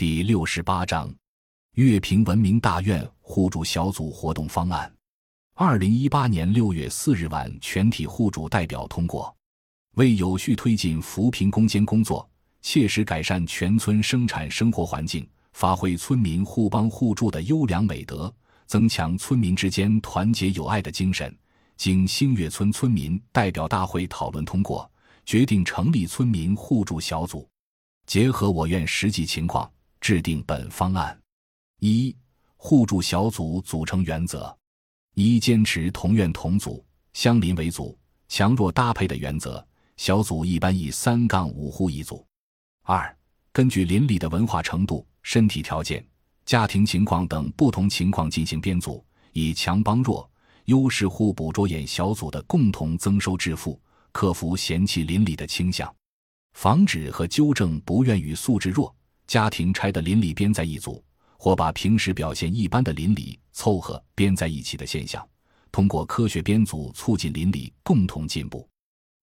第六十八章，乐平文明大院互助小组活动方案。二零一八年六月四日晚，全体户主代表通过，为有序推进扶贫攻坚工作，切实改善全村生产生活环境，发挥村民互帮互助的优良美德，增强村民之间团结友爱的精神，经星月村村民代表大会讨论通过，决定成立村民互助小组，结合我院实际情况。制定本方案：一、互助小组组成原则：一、坚持同院同组、相邻为组、强弱搭配的原则，小组一般以三杠五户一组；二、根据邻里的文化程度、身体条件、家庭情况等不同情况进行编组，以强帮弱、优势互补着眼小组的共同增收致富，克服嫌弃邻里的倾向，防止和纠正不愿与素质弱。家庭拆的邻里编在一组，或把平时表现一般的邻里凑合编在一起的现象，通过科学编组促进邻里共同进步。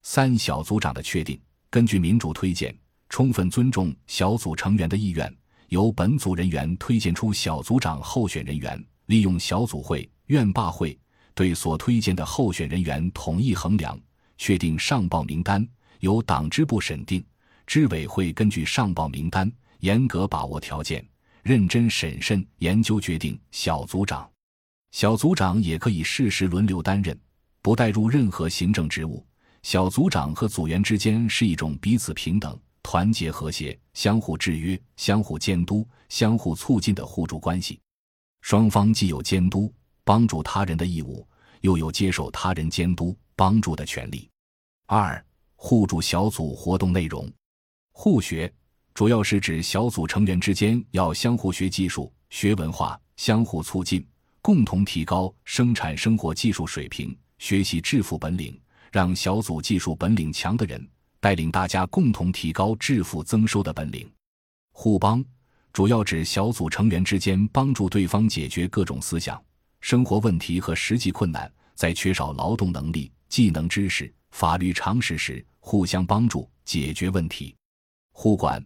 三小组长的确定，根据民主推荐，充分尊重小组成员的意愿，由本组人员推荐出小组长候选人员，利用小组会、院罢会对所推荐的候选人员统一衡量，确定上报名单，由党支部审定，支委会根据上报名单。严格把握条件，认真审慎研究决定小组长。小组长也可以适时轮流担任，不带入任何行政职务。小组长和组员之间是一种彼此平等、团结和谐、相互制约、相互监督、相互促进的互助关系。双方既有监督、帮助他人的义务，又有接受他人监督、帮助的权利。二、互助小组活动内容：互学。主要是指小组成员之间要相互学技术、学文化，相互促进，共同提高生产生活技术水平，学习致富本领，让小组技术本领强的人带领大家共同提高致富增收的本领。互帮主要指小组成员之间帮助对方解决各种思想、生活问题和实际困难，在缺少劳动能力、技能知识、法律常识时，互相帮助解决问题。互管。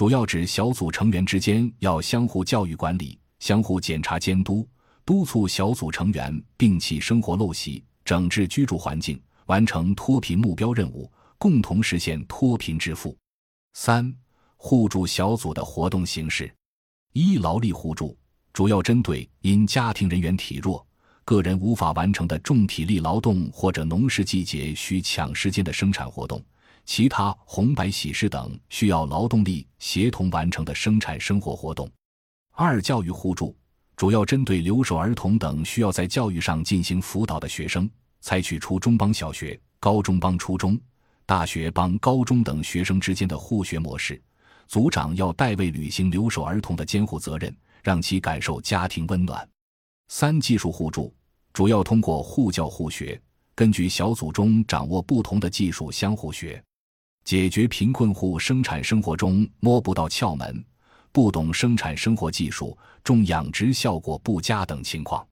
主要指小组成员之间要相互教育管理、相互检查监督，督促小组成员摒弃生活陋习，整治居住环境，完成脱贫目标任务，共同实现脱贫致富。三、互助小组的活动形式：一、劳力互助，主要针对因家庭人员体弱、个人无法完成的重体力劳动或者农事季节需抢时间的生产活动。其他红白喜事等需要劳动力协同完成的生产生活活动。二、教育互助主要针对留守儿童等需要在教育上进行辅导的学生，采取初中帮小学、高中帮初中、大学帮高中等学生之间的互学模式。组长要代为履行留守儿童的监护责任，让其感受家庭温暖。三、技术互助主要通过互教互学，根据小组中掌握不同的技术相互学。解决贫困户生产生活中摸不到窍门、不懂生产生活技术、种养殖效果不佳等情况。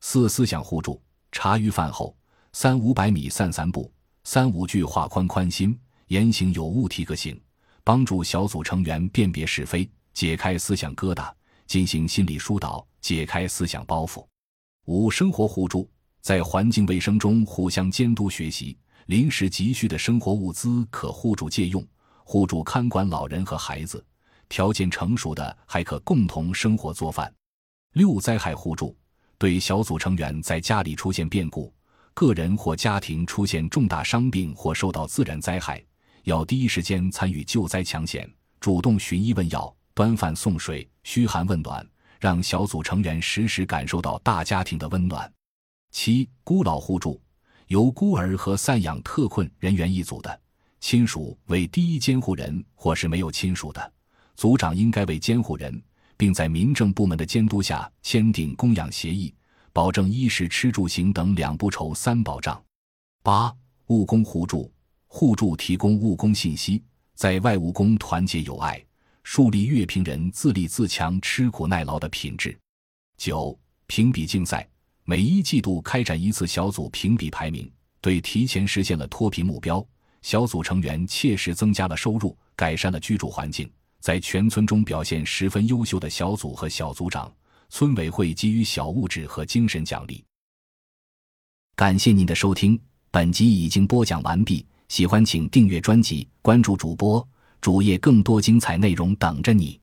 四、思想互助：茶余饭后，三五百米散散步，三五句话宽宽心，言行有物提个醒，帮助小组成员辨别是非，解开思想疙瘩，进行心理疏导，解开思想包袱。五、生活互助：在环境卫生中互相监督学习。临时急需的生活物资可互助借用，互助看管老人和孩子，条件成熟的还可共同生活做饭。六灾害互助，对小组成员在家里出现变故，个人或家庭出现重大伤病或受到自然灾害，要第一时间参与救灾抢险，主动寻医问药、端饭送水、嘘寒问暖，让小组成员时时感受到大家庭的温暖。七孤老互助。由孤儿和赡养特困人员一组的亲属为第一监护人，或是没有亲属的组长，应该为监护人，并在民政部门的监督下签订供养协议，保证衣食吃住行等两不愁三保障。八务工互助，互助提供务工信息，在外务工团结友爱，树立乐平人自立自强、吃苦耐劳的品质。九评比竞赛。每一季度开展一次小组评比排名，对提前实现了脱贫目标、小组成员切实增加了收入、改善了居住环境、在全村中表现十分优秀的小组和小组长，村委会给予小物质和精神奖励。感谢您的收听，本集已经播讲完毕。喜欢请订阅专辑，关注主播主页，更多精彩内容等着你。